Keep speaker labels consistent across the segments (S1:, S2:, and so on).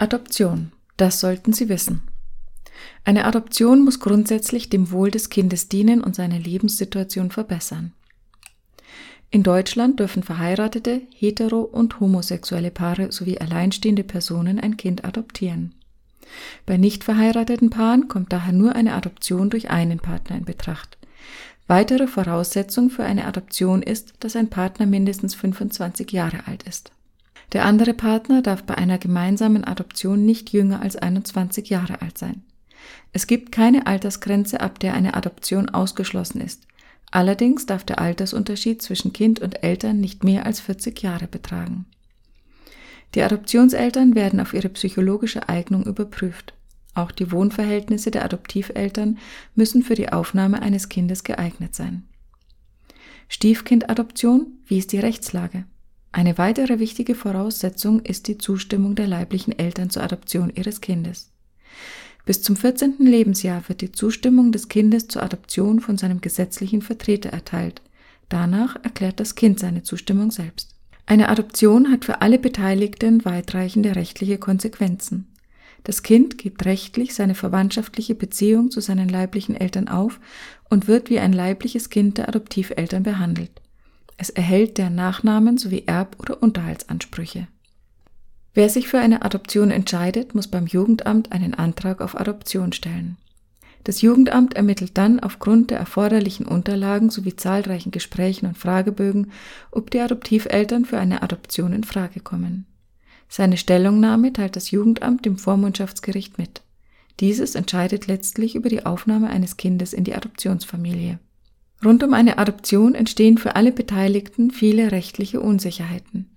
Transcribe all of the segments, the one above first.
S1: Adoption. Das sollten Sie wissen. Eine Adoption muss grundsätzlich dem Wohl des Kindes dienen und seine Lebenssituation verbessern. In Deutschland dürfen verheiratete, hetero- und homosexuelle Paare sowie alleinstehende Personen ein Kind adoptieren. Bei nicht verheirateten Paaren kommt daher nur eine Adoption durch einen Partner in Betracht. Weitere Voraussetzung für eine Adoption ist, dass ein Partner mindestens 25 Jahre alt ist. Der andere Partner darf bei einer gemeinsamen Adoption nicht jünger als 21 Jahre alt sein. Es gibt keine Altersgrenze, ab der eine Adoption ausgeschlossen ist. Allerdings darf der Altersunterschied zwischen Kind und Eltern nicht mehr als 40 Jahre betragen. Die Adoptionseltern werden auf ihre psychologische Eignung überprüft. Auch die Wohnverhältnisse der Adoptiveltern müssen für die Aufnahme eines Kindes geeignet sein. Stiefkindadoption, wie ist die Rechtslage? Eine weitere wichtige Voraussetzung ist die Zustimmung der leiblichen Eltern zur Adoption ihres Kindes. Bis zum 14. Lebensjahr wird die Zustimmung des Kindes zur Adoption von seinem gesetzlichen Vertreter erteilt. Danach erklärt das Kind seine Zustimmung selbst. Eine Adoption hat für alle Beteiligten weitreichende rechtliche Konsequenzen. Das Kind gibt rechtlich seine verwandtschaftliche Beziehung zu seinen leiblichen Eltern auf und wird wie ein leibliches Kind der Adoptiveltern behandelt. Es erhält deren Nachnamen sowie Erb- oder Unterhaltsansprüche. Wer sich für eine Adoption entscheidet, muss beim Jugendamt einen Antrag auf Adoption stellen. Das Jugendamt ermittelt dann aufgrund der erforderlichen Unterlagen sowie zahlreichen Gesprächen und Fragebögen, ob die Adoptiveltern für eine Adoption in Frage kommen. Seine Stellungnahme teilt das Jugendamt dem Vormundschaftsgericht mit. Dieses entscheidet letztlich über die Aufnahme eines Kindes in die Adoptionsfamilie. Rund um eine Adoption entstehen für alle Beteiligten viele rechtliche Unsicherheiten.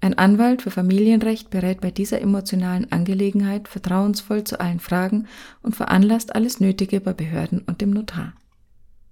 S1: Ein Anwalt für Familienrecht berät bei dieser emotionalen Angelegenheit vertrauensvoll zu allen Fragen und veranlasst alles Nötige bei Behörden und dem Notar.